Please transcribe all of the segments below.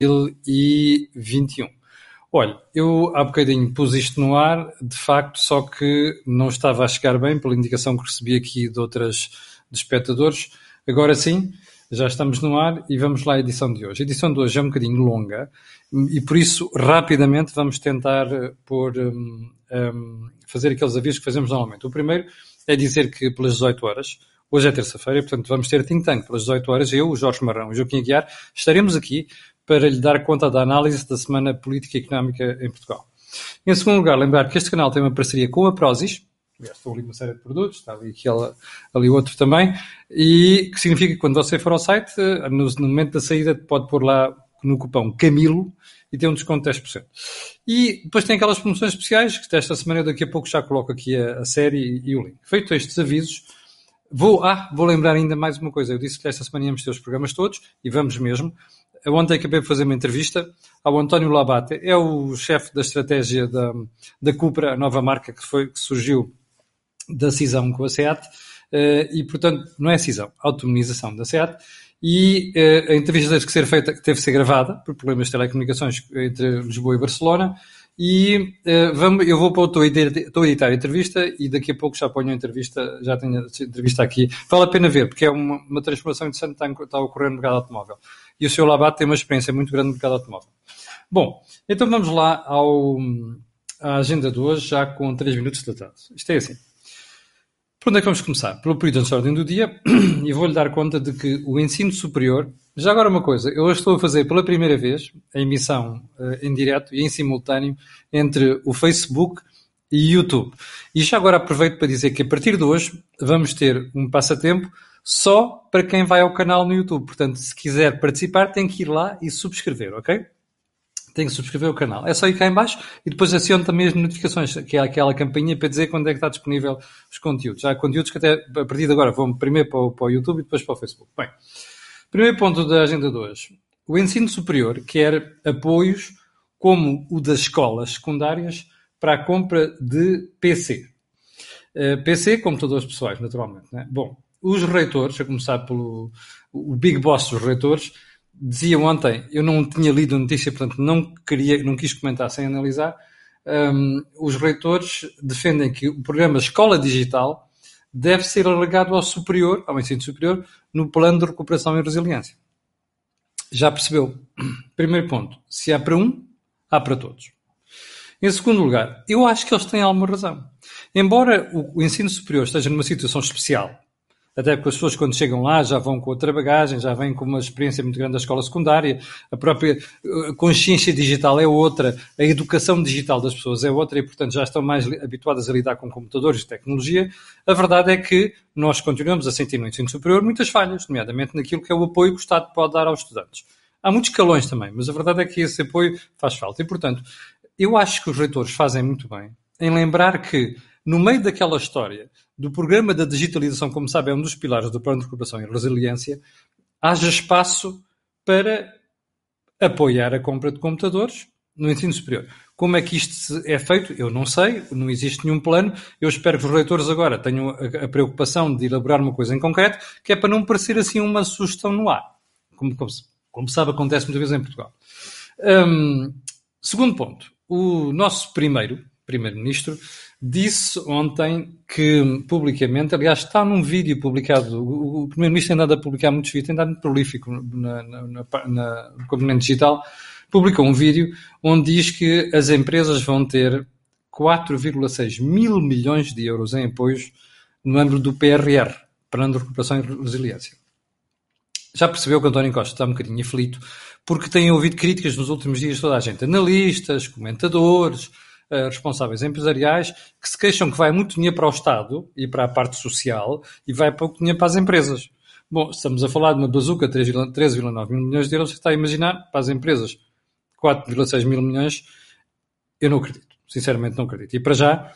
2021. Olha, eu há bocadinho pus isto no ar, de facto, só que não estava a chegar bem pela indicação que recebi aqui de outras de espectadores. Agora sim, já estamos no ar e vamos lá à edição de hoje. A edição de hoje é um bocadinho longa e por isso rapidamente vamos tentar eh, pôr, um, um, fazer aqueles avisos que fazemos normalmente. O primeiro é dizer que pelas 18 horas, hoje é terça-feira, portanto vamos ter think tank pelas 18 horas, eu, o Jorge Marrão e o Joaquim Aguiar, estaremos aqui para lhe dar conta da análise da semana política e económica em Portugal. Em segundo lugar, lembrar que este canal tem uma parceria com a Prozis, estou ali uma série de produtos, está ali aquele, ali outro também, e que significa que quando você for ao site, no, no momento da saída, pode pôr lá no cupom Camilo e tem um desconto de 10%. E depois tem aquelas promoções especiais, que desta semana eu daqui a pouco já coloco aqui a, a série e, e o link. Feito estes avisos, vou, ah, vou lembrar ainda mais uma coisa. Eu disse que esta semana íamos ter os programas todos, e vamos mesmo. Ontem acabei de fazer uma entrevista ao António Labate, é o chefe da estratégia da, da Cupra, a nova marca que, foi, que surgiu da cisão com a SEAT, uh, e portanto, não é cisão, automatização da SEAT, e uh, a entrevista teve que ser feita, teve que ser gravada, por problemas de telecomunicações entre Lisboa e Barcelona, e uh, vamos, eu vou para o estou a, editar, a entrevista e daqui a pouco já ponho a entrevista, já tenho a entrevista aqui. Vale a pena ver, porque é uma, uma transformação interessante que está, a ocorrer no mercado automóvel. E o seu Labat tem uma experiência muito grande no mercado automóvel. Bom, então vamos lá ao, à agenda de hoje, já com 3 minutos de atraso. Isto é assim. Onde é que vamos começar? Pelo período de ordem do dia e vou-lhe dar conta de que o ensino superior. Já agora uma coisa, eu estou a fazer pela primeira vez a emissão uh, em direto e em simultâneo entre o Facebook e YouTube. E já agora aproveito para dizer que a partir de hoje vamos ter um passatempo só para quem vai ao canal no YouTube. Portanto, se quiser participar, tem que ir lá e subscrever, ok? Tem que subscrever o canal. É só ir cá em baixo e depois acione também as notificações, que é aquela campainha para dizer quando é que está disponível os conteúdos. Há conteúdos que até, a partir de agora, vão primeiro para o, para o YouTube e depois para o Facebook. Bem, primeiro ponto da agenda de hoje. O ensino superior quer apoios como o das escolas secundárias para a compra de PC. Uh, eh, PC, computadores pessoais, naturalmente. Né? Bom, os reitores, a começar pelo o big boss dos reitores, dizia ontem, eu não tinha lido a notícia, portanto não queria, não quis comentar sem analisar. Um, os reitores defendem que o programa Escola Digital deve ser alargado ao superior, ao ensino superior, no plano de recuperação e resiliência. Já percebeu? Primeiro ponto, se há para um, há para todos. Em segundo lugar, eu acho que eles têm alguma razão. Embora o ensino superior esteja numa situação especial, até porque as pessoas quando chegam lá já vão com outra bagagem, já vêm com uma experiência muito grande da escola secundária, a própria eh, consciência digital é outra, a educação digital das pessoas é outra e, portanto, já estão mais habituadas a lidar com computadores e tecnologia. A verdade é que nós continuamos a sentir no ensino superior muitas falhas, nomeadamente naquilo que é o apoio que o Estado pode dar aos estudantes. Há muitos calões também, mas a verdade é que esse apoio faz falta. E, portanto, eu acho que os reitores fazem muito bem em lembrar que, no meio daquela história do programa da digitalização, como sabe, é um dos pilares do plano de recuperação e resiliência, haja espaço para apoiar a compra de computadores no ensino superior. Como é que isto é feito? Eu não sei, não existe nenhum plano. Eu espero que os reitores agora tenham a, preocupação de elaborar uma coisa em concreto, que é para não parecer assim uma sugestão no ar. Como, como, como sabe, acontece muitas vezes em Portugal. Um, segundo ponto, o nosso primeiro primeiro-ministro disse ontem que, publicamente, aliás, está num vídeo publicado, o, o Primeiro-Ministro tem andado a publicar muitos vídeos, tem andado muito prolífico na, na, na, no componente digital, publicou um vídeo onde diz que as empresas vão ter 4,6 mil milhões de euros em apoios no âmbito do PRR, Plano de Recuperação e Resiliência. Já percebeu que António Costa está um bocadinho aflito, porque tem ouvido críticas nos últimos dias de toda a gente, analistas, comentadores, responsáveis empresariais que se queixam que vai muito dinheiro para o Estado e para a parte social e vai pouco dinheiro para as empresas. Bom, estamos a falar de uma bazuca de 13,9 mil milhões de euros, você está a imaginar, para as empresas 4,6 mil milhões, eu não acredito. Sinceramente não acredito. E para já,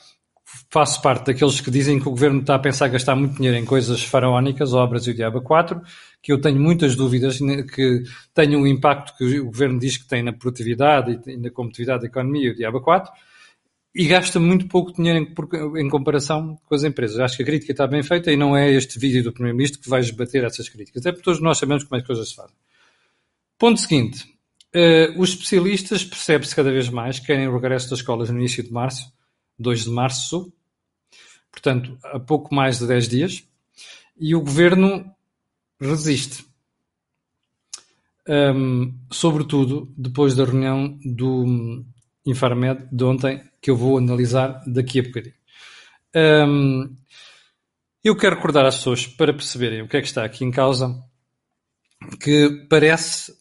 faço parte daqueles que dizem que o governo está a pensar gastar muito dinheiro em coisas faraónicas, obras e o diabo 4, que eu tenho muitas dúvidas que tenham o impacto que o governo diz que tem na produtividade e na competitividade da economia e o diabo 4 e gasta muito pouco dinheiro em, em, comparação com as empresas. Acho que a crítica está bem feita e não é este vídeo do Primeiro-Ministro que vai esbater essas críticas. Até porque todos nós sabemos como é que as coisas se fazem. Ponto seguinte. Uh, os especialistas percebe-se cada vez mais que querem o regresso das escolas no início de março, 2 de março, portanto, há pouco mais de 10 dias, e o governo resiste. Um, sobretudo depois da reunião do Infarmed de ontem, que eu vou analisar daqui a bocadinho. Um, eu quero recordar às pessoas, para perceberem o que é que está aqui em causa, que parece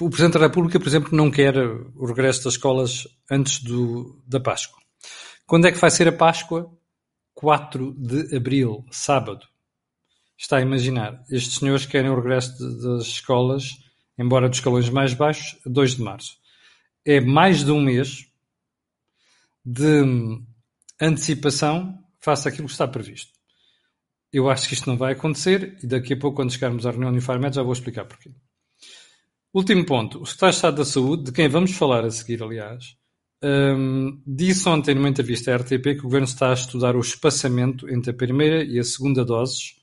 o Presidente da República, por exemplo, não quer o regresso das escolas antes do, da Páscoa. Quando é que vai ser a Páscoa? 4 de Abril, sábado. Está a imaginar. Estes senhores querem o regresso de, das escolas, embora dos escalões mais baixos, 2 de Março. É mais de um mês de antecipação face àquilo que está previsto. Eu acho que isto não vai acontecer e daqui a pouco, quando chegarmos à reunião do Infarmed, já vou explicar porquê. Último ponto. O Secretário de Estado da Saúde, de quem vamos falar a seguir, aliás, um, disse ontem numa entrevista à RTP que o Governo está a estudar o espaçamento entre a primeira e a segunda doses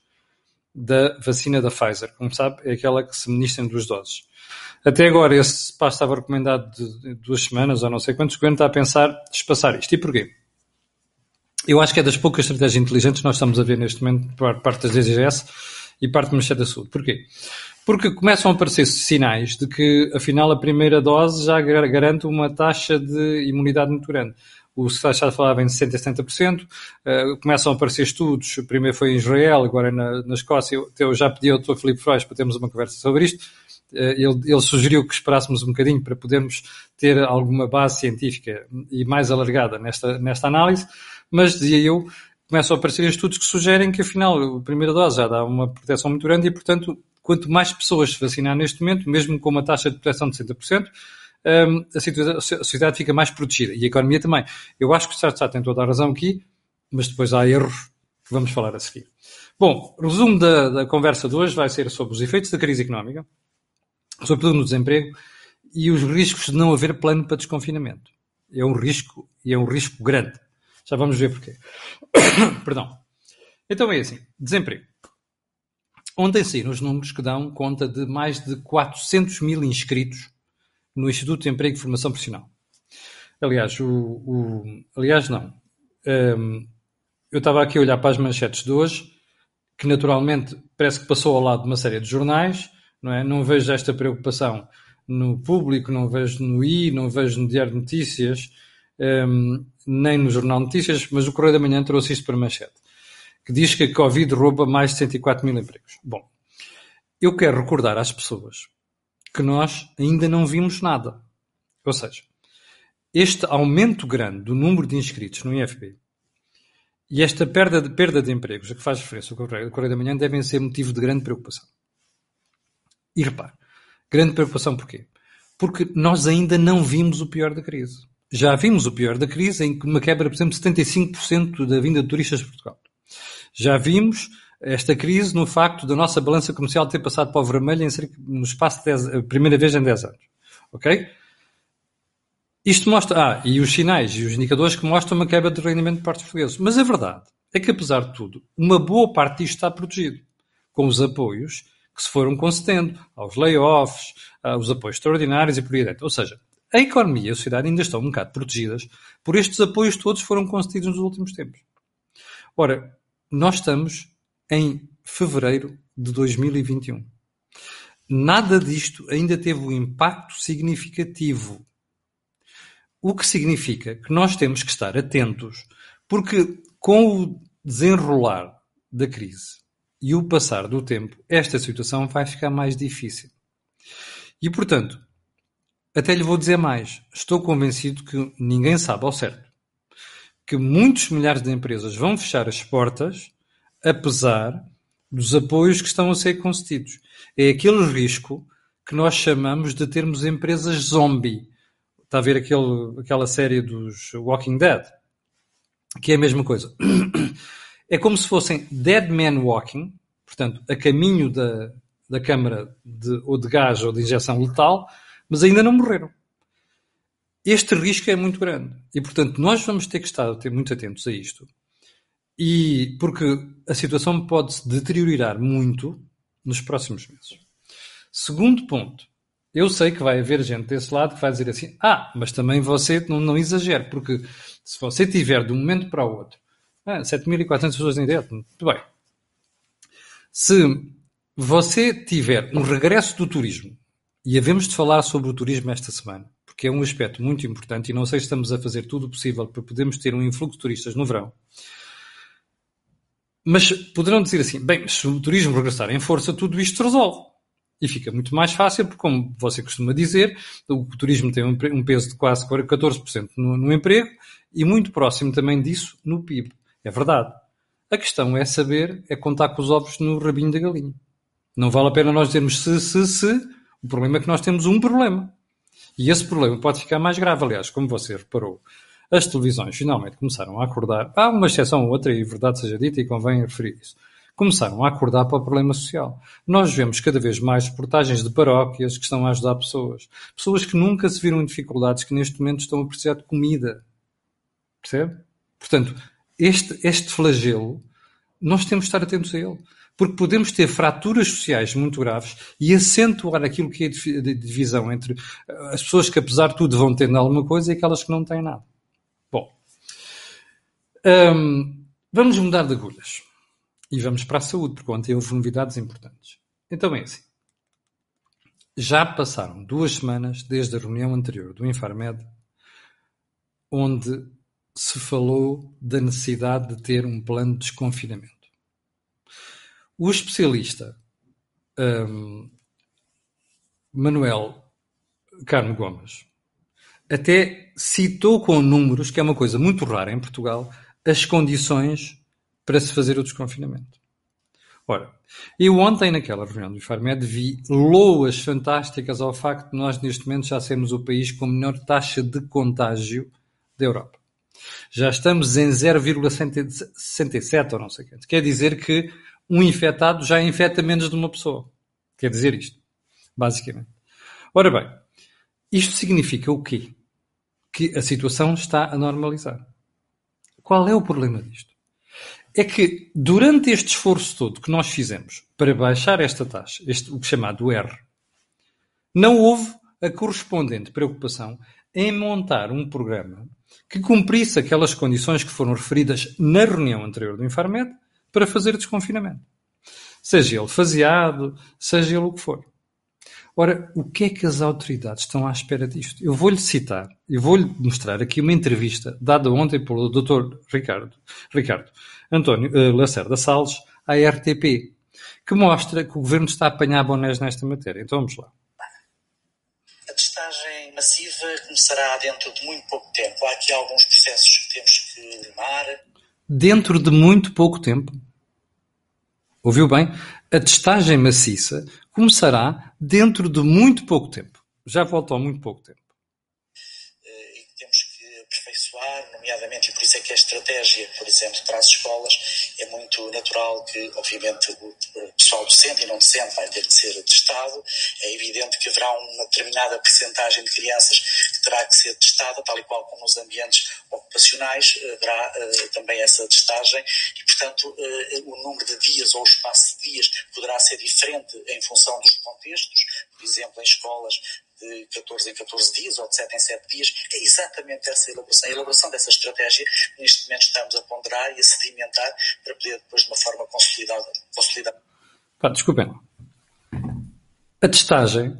da vacina da Pfizer. Como sabe, é aquela que se ministra em duas doses. Até agora, esse passo estava recomendado de duas semanas ou não sei quantos. O Governo está a pensar espaçar isto. E porquê? Eu acho que é das poucas estratégias inteligentes que nós estamos a ver neste momento por parte das DGS e parte do Ministério da Saúde. Porquê? Porque começam a aparecer sinais de que, afinal, a primeira dose já garante uma taxa de imunidade muito grande. O Estado falava em 60% a 70%, uh, começam a aparecer estudos, primeiro foi em Israel, agora na, na Escócia, eu, eu já pedi ao Dr. Filipe Freud para termos uma conversa sobre isto, uh, ele, ele, sugeriu que esperássemos um bocadinho para podermos ter alguma base científica e mais alargada nesta, nesta análise, mas dizia eu, começam a aparecer estudos que sugerem que afinal a primeira dose já dá uma proteção muito grande e, portanto, quanto mais pessoas se vacinar neste momento, mesmo com uma taxa de proteção de 60%, um, a sociedade fica mais protegida. E a economia também. Eu acho que o está tem toda a razão aqui, mas depois há erros que vamos falar a seguir. Bom, resumo da, da conversa de hoje vai ser sobre os efeitos da crise económica, sobretudo no desemprego, e os riscos de não haver plano para desconfinamento. É um risco, e é um risco grande. Já vamos ver porquê. Perdão. Então é assim, desemprego. Ontem saíram os números que dão conta de mais de 400 mil inscritos no Instituto de Emprego e Formação Profissional. Aliás, o, o aliás não. Um, eu estava aqui a olhar para as manchetes de hoje, que naturalmente parece que passou ao lado de uma série de jornais, não é? Não vejo esta preocupação no público, não vejo no I, não vejo no Diário de Notícias, um, nem no Jornal de Notícias, mas o Correio da Manhã trouxe isto para manchete, que diz que a Covid rouba mais de 104 mil empregos. Bom, eu quero recordar às pessoas que nós ainda não vimos nada. Ou seja, este aumento grande do número de inscritos no IFB e esta perda de, perda de empregos a que faz referência o Correio, da Manhã devem ser motivo de grande preocupação. E repare, grande preocupação porquê? Porque nós ainda não vimos o pior da crise. Já vimos o pior da crise em que uma quebra, por exemplo, de 75% da vinda de turistas de Portugal. Já vimos esta crise no facto da nossa balança comercial ter passado para o vermelho em cerca, no espaço de 10, a primeira vez em 10 anos. Ok? Isto mostra, ah, e os sinais e os indicadores que mostram uma quebra de rendimento de parte dos portugueses. Mas a verdade é que, apesar de tudo, uma boa parte disto está protegido, com os apoios que se foram concedendo aos layoffs, aos apoios extraordinários e por aí dentro. Ou seja, a economia e a sociedade ainda estão um bocado protegidas por estes apoios todos que foram concedidos nos últimos tempos. Ora, nós estamos em fevereiro de 2021. Nada disto ainda teve um impacto significativo. O que significa que nós temos que estar atentos, porque com o desenrolar da crise e o passar do tempo, esta situação vai ficar mais difícil. E, portanto, até lhe vou dizer mais: estou convencido que ninguém sabe ao certo que muitos milhares de empresas vão fechar as portas, apesar dos apoios que estão a ser concedidos. É aquele risco que nós chamamos de termos empresas zombie. Está a ver aquele, aquela série dos Walking Dead? Que é a mesma coisa. É como se fossem dead men walking, portanto, a caminho da, da câmara de, ou de gás ou de injeção letal, mas ainda não morreram. Este risco é muito grande e, portanto, nós vamos ter que estar muito atentos a isto. E porque a situação pode se deteriorar muito nos próximos meses. Segundo ponto, Eu sei que vai haver gente desse lado que vai dizer assim: ah, mas também você não, não exagere, porque se você tiver de um momento para o outro ah, 7.400 pessoas em direto, muito bem. Se você tiver um regresso do turismo, e havemos de falar sobre o turismo esta semana, porque é um aspecto muito importante e não sei se estamos a fazer tudo o possível para podermos ter um influxo de turistas no verão. Mas poderão dizer assim: bem, se o turismo regressar em força, tudo isto resolve. E fica muito mais fácil, porque, como você costuma dizer, o turismo tem um peso de quase 14% no, no emprego e muito próximo também disso no PIB. É verdade. A questão é saber, é contar com os ovos no rabinho da galinha. Não vale a pena nós dizermos se, se, se. O problema é que nós temos um problema. E esse problema pode ficar mais grave. Aliás, como você reparou, as televisões finalmente começaram a acordar. Há uma exceção ou outra, e verdade seja dita, e convém referir isso começaram a acordar para o problema social. Nós vemos cada vez mais reportagens de paróquias que estão a ajudar pessoas. Pessoas que nunca se viram em dificuldades, que neste momento estão a precisar de comida. Percebe? Portanto, este, este flagelo, nós temos de estar atentos a ele. Porque podemos ter fraturas sociais muito graves e acentuar aquilo que é a divisão entre as pessoas que, apesar de tudo, vão tendo alguma coisa e aquelas que não têm nada. Hum, vamos mudar de agulhas. E vamos para a saúde, porque ontem houve novidades importantes. Então é assim. Já passaram duas semanas desde a reunião anterior do Infarmed, onde se falou da necessidade de ter um plano de desconfinamento. O especialista um, Manuel Carmo Gomes até citou com números, que é uma coisa muito rara em Portugal, as condições para se fazer o desconfinamento. Ora, eu ontem naquela reunião do IFARMED vi loas fantásticas ao facto de nós neste momento já sermos o país com a menor taxa de contágio da Europa. Já estamos em 0,67 ou não sei quanto. Quer dizer que um infectado já infecta menos de uma pessoa. Quer dizer isto, basicamente. Ora bem, isto significa o quê? Que a situação está a normalizar. Qual é o problema disto? é que durante este esforço todo que nós fizemos para baixar esta taxa, este, o chamado R, não houve a correspondente preocupação em montar um programa que cumprisse aquelas condições que foram referidas na reunião anterior do Infarmed para fazer desconfinamento. Seja ele faseado, seja ele o que for. Ora, o que é que as autoridades estão à espera disto? Eu vou-lhe citar, eu vou-lhe mostrar aqui uma entrevista dada ontem pelo Dr. Ricardo, Ricardo António uh, Lacerda Salles à RTP, que mostra que o governo está a apanhar bonés nesta matéria. Então vamos lá. A testagem massiva começará dentro de muito pouco tempo. Há aqui alguns processos que temos que limar. Dentro de muito pouco tempo. Ouviu bem? A testagem maciça começará dentro de muito pouco tempo. Já volto ao muito pouco tempo nomeadamente, e por isso é que a estratégia, por exemplo, para as escolas, é muito natural que, obviamente, o pessoal docente e não docente vai ter que ser testado. É evidente que haverá uma determinada percentagem de crianças que terá que ser testada, tal e qual como nos ambientes ocupacionais, haverá uh, também essa testagem e, portanto, uh, o número de dias ou o espaço de dias poderá ser diferente em função dos contextos. Por exemplo, em escolas de 14 em 14 dias ou de 7 em 7 dias, é exatamente essa elaboração. A elaboração dessa estratégia, neste momento estamos a ponderar e a sedimentar para poder depois de uma forma consolidada. consolidada. Pá, desculpem. A testagem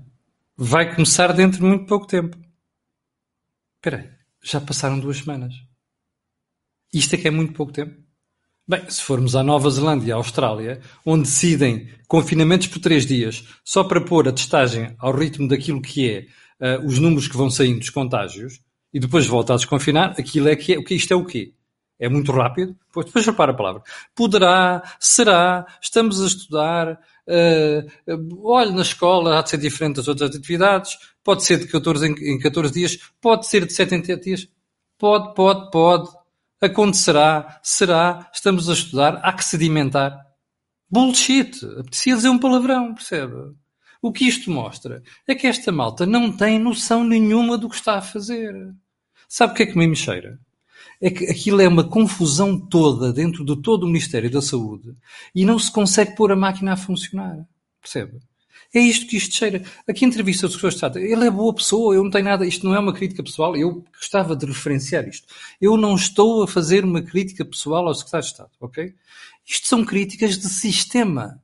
vai começar dentro de muito pouco tempo. Espera aí, já passaram duas semanas. Isto é que é muito pouco tempo? Bem, se formos à Nova Zelândia e à Austrália, onde decidem confinamentos por três dias só para pôr a testagem ao ritmo daquilo que é uh, os números que vão saindo dos contágios e depois volta a desconfinar, aquilo é que é, isto é o quê? É muito rápido? Pois depois repara a palavra. Poderá, será, estamos a estudar, uh, olha, na escola há de ser diferente das outras atividades, pode ser de 14 em, em 14 dias, pode ser de 7 em 7 dias, pode, pode, pode Acontecerá, será, estamos a estudar, há que sedimentar. Bullshit! Apetecia dizer um palavrão, percebe? O que isto mostra é que esta malta não tem noção nenhuma do que está a fazer. Sabe o que é que me cheira? É que aquilo é uma confusão toda dentro de todo o Ministério da Saúde e não se consegue pôr a máquina a funcionar. Percebe? É isto que isto cheira. Aqui entrevista do Secretário de Estado. Ele é boa pessoa, eu não tenho nada. Isto não é uma crítica pessoal. Eu gostava de referenciar isto. Eu não estou a fazer uma crítica pessoal ao Secretário de Estado, ok? Isto são críticas de sistema,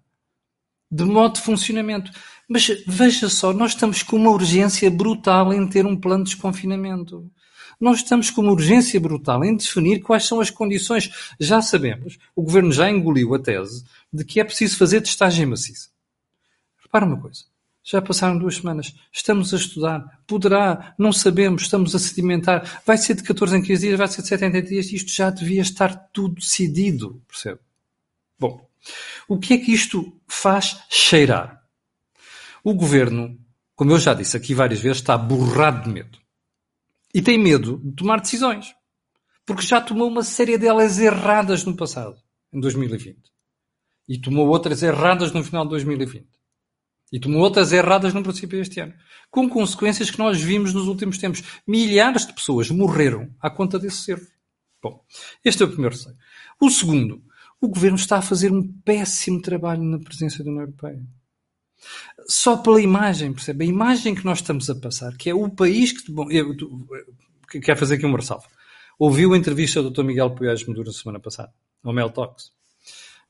de modo de funcionamento. Mas veja só, nós estamos com uma urgência brutal em ter um plano de desconfinamento. Nós estamos com uma urgência brutal em definir quais são as condições. Já sabemos, o governo já engoliu a tese de que é preciso fazer testagem maciça. Repara uma coisa. Já passaram duas semanas. Estamos a estudar. Poderá, não sabemos, estamos a sedimentar. Vai ser de 14 em 15 dias, vai ser de 7 em 7 dias. Isto já devia estar tudo decidido, percebe? Bom, o que é que isto faz cheirar? O governo, como eu já disse aqui várias vezes, está borrado de medo. E tem medo de tomar decisões. Porque já tomou uma série delas erradas no passado, em 2020. E tomou outras erradas no final de 2020. E tomou outras erradas no princípio deste ano. Com consequências que nós vimos nos últimos tempos. Milhares de pessoas morreram à conta desse erro. Bom, este é o primeiro receio. O segundo, o governo está a fazer um péssimo trabalho na presença da União Europeia. Só pela imagem, percebe? A imagem que nós estamos a passar, que é o país que. Bom, eu, quero fazer aqui uma ressalva. Ouviu a entrevista do Dr. Miguel Poiás Medura semana passada, ao Mel Talks.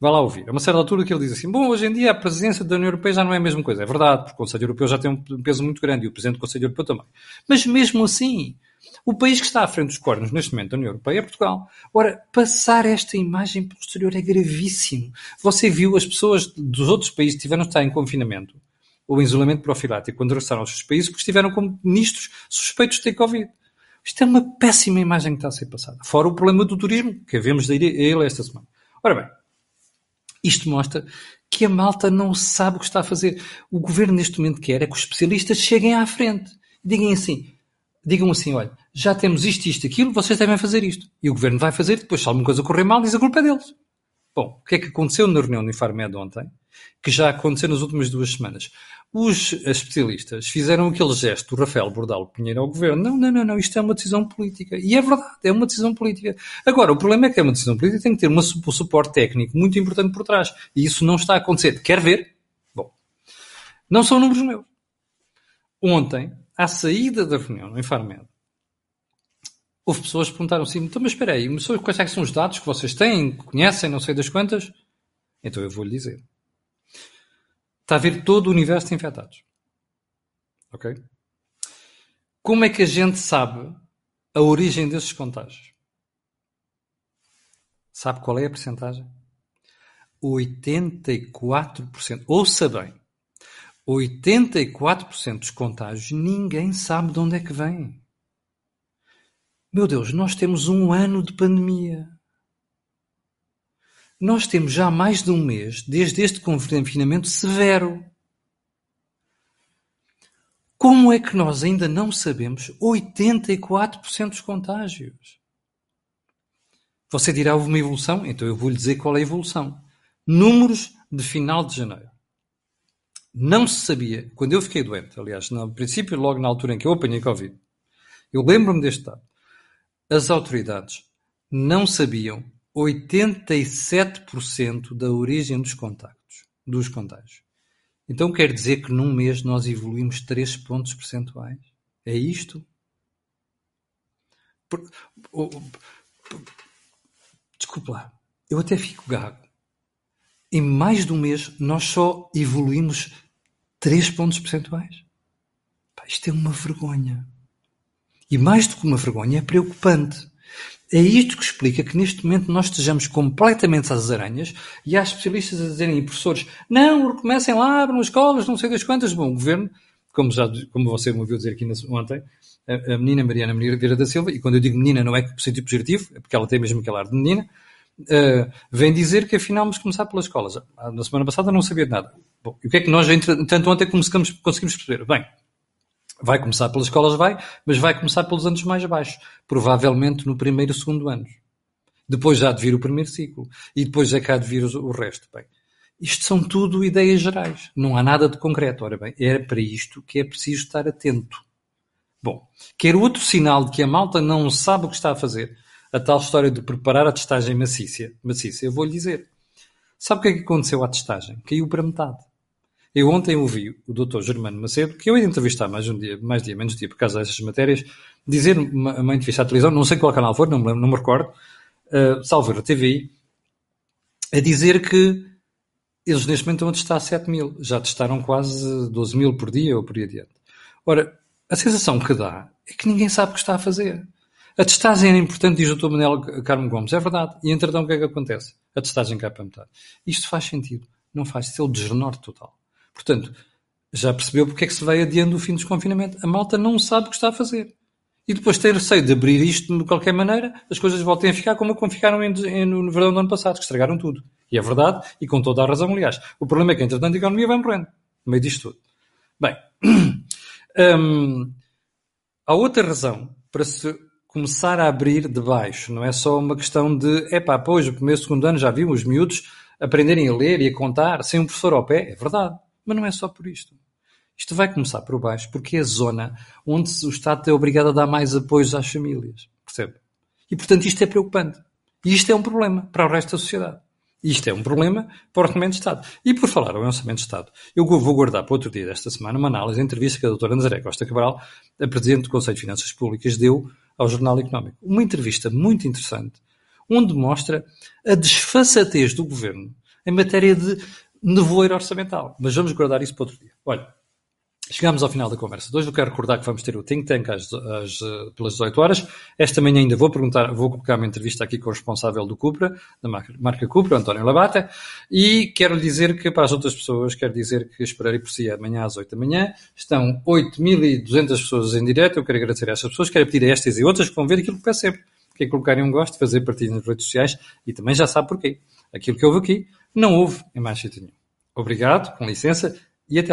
Vai lá ouvir. A uma certa altura que ele diz assim: Bom, hoje em dia a presidência da União Europeia já não é a mesma coisa. É verdade, porque o Conselho Europeu já tem um peso muito grande e o Presidente do Conselho Europeu também. Mas mesmo assim, o país que está à frente dos cornos neste momento da União Europeia é Portugal. Ora, passar esta imagem posterior é gravíssimo. Você viu as pessoas dos outros países que tiveram de estar em confinamento ou em isolamento profilático quando regressaram aos seus países porque estiveram como ministros suspeitos de ter Covid. Isto é uma péssima imagem que está a ser passada. Fora o problema do turismo, que havemos de ir a ele esta semana. Ora bem, isto mostra que a malta não sabe o que está a fazer. O governo neste momento quer é que os especialistas cheguem à frente e digam assim, digam assim, olha, já temos isto, isto, aquilo, vocês devem fazer isto. E o governo vai fazer, depois se alguma coisa correr mal, diz a culpa é deles. Bom, o que é que aconteceu na reunião do Infarmed ontem? Que já aconteceu nas últimas duas semanas. Os especialistas fizeram aquele gesto do Rafael Bordal Pinheiro ao governo. Não, não, não, não, isto é uma decisão política. E é verdade, é uma decisão política. Agora, o problema é que é uma decisão política tem que ter uma, um suporte técnico muito importante por trás. E isso não está a acontecer. Quer ver? Bom, não são números meus. Ontem, à saída da reunião no Infarmed, houve pessoas que perguntaram assim, então, mas espera aí, quais é são os dados que vocês têm, conhecem, não sei das quantas? Então eu vou-lhe dizer. Está a ver todo o universo de infectados. Ok? Como é que a gente sabe a origem desses contágios? Sabe qual é a percentagem? 84%. Ouça bem. 84% dos contágios ninguém sabe de onde é que vem. Meu Deus, nós temos um ano de pandemia. Nós temos já mais de um mês desde este confinamento severo. Como é que nós ainda não sabemos 84% dos contágios? Você dirá houve uma evolução? Então eu vou-lhe dizer qual é a evolução. Números de final de janeiro. Não se sabia, quando eu fiquei doente, aliás, no princípio, logo na altura em que eu apanhei Covid, eu lembro-me deste dado. As autoridades não sabiam 87% da origem dos contactos, dos contágios. Então quer dizer que num mês nós evoluímos 3 pontos percentuais? É isto? Por, lá, eu até fico gago. Em mais de um mês nós só evoluímos 3 pontos percentuais? Pá, isto é uma vergonha. E mais do que uma vergonha, é preocupante. É isto que explica que neste momento nós estejamos completamente às aranhas e há especialistas a dizerem, e professores, não, comecem lá, abram escolas, não sei das quantas. Bom, o governo, como, já, como você me ouviu dizer aqui ontem, a, a menina Mariana Vieira da Silva, e quando eu digo menina não é por sentido positivo, é porque ela tem mesmo aquele ar de menina, uh, vem dizer que afinal vamos começar pelas escolas. Na semana passada não sabia de nada. Bom, e o que é que nós, entretanto, ontem conseguimos, conseguimos perceber? Bem, Vai começar pelas escolas, vai, mas vai começar pelos anos mais baixos. Provavelmente no primeiro e segundo anos. Depois já de vir o primeiro ciclo. E depois é cá de vir o resto. Bem, isto são tudo ideias gerais. Não há nada de concreto. Ora bem, é para isto que é preciso estar atento. Bom, quer outro sinal de que a malta não sabe o que está a fazer, a tal história de preparar a testagem maciça, maciça eu vou-lhe dizer. Sabe o que é que aconteceu à testagem? Caiu para metade. Eu ontem ouvi o Dr. Germano Macedo, que eu ia entrevistar mais um dia, mais dia, menos dia, por causa dessas matérias, dizer uma, uma entrevista à televisão, não sei qual canal for, não me, não me recordo, uh, salvo a TVI, a dizer que eles neste momento estão a testar 7 mil, já testaram quase 12 mil por dia ou por aí adiante. Ora, a sensação que dá é que ninguém sabe o que está a fazer. A testagem era importante, diz o Dr. Manuel Carmo Gomes. É verdade. E entretanto, o que é que acontece? A testagem cai para metade. Isto faz sentido. Não faz. Isso é o desnorte total. Portanto, já percebeu porque é que se vai adiando o fim do desconfinamento. A malta não sabe o que está a fazer. E depois tem receio de abrir isto de qualquer maneira, as coisas voltem a ficar como, ficaram em, em, no verão do ano passado, que estragaram tudo. E é verdade, e com toda a razão, aliás. O problema é que, entretanto, a economia vai morrendo, no meio disto tudo. Bem, hum, há outra razão para se começar a abrir de baixo. Não é só uma questão de, epá, pois, o primeiro segundo ano já viu os miúdos aprenderem a ler e a contar sem um professor ao pé. É verdade. Mas não é só por isto. Isto vai começar por baixo, porque é a zona onde o Estado é obrigado a dar mais apoios às famílias. Percebe? E, portanto, isto é preocupante. E isto é um problema para o resto da sociedade. Isto é um problema para o Orçamento de Estado. E por falar em Orçamento de Estado, eu vou guardar para outro dia desta semana uma análise, a entrevista que a doutora Nazaré Costa Cabral, a Presidente do Conselho de Finanças Públicas, deu ao Jornal Económico. Uma entrevista muito interessante, onde mostra a desfaçatez do Governo em matéria de nevoeiro orçamental. Mas vamos guardar isso para outro dia. Olha, Chegámos ao final da conversa hoje. Eu quero recordar que vamos ter o Think Tank às, às, pelas 18 horas. Esta manhã ainda vou perguntar, vou colocar uma entrevista aqui com o responsável do Cupra, da marca, marca Cupra, António Labata, e quero dizer que para as outras pessoas, quero dizer que esperarei por si amanhã às 8 da manhã. Estão 8.200 pessoas em direto. Eu quero agradecer a estas pessoas, quero pedir a estas e outras que vão ver aquilo que peço sempre. Que é colocarem um gosto, fazer partilha nas redes sociais e também já sabe porquê. Aquilo que houve aqui, não houve em mais sítio nenhum. Obrigado, com licença, e até lá.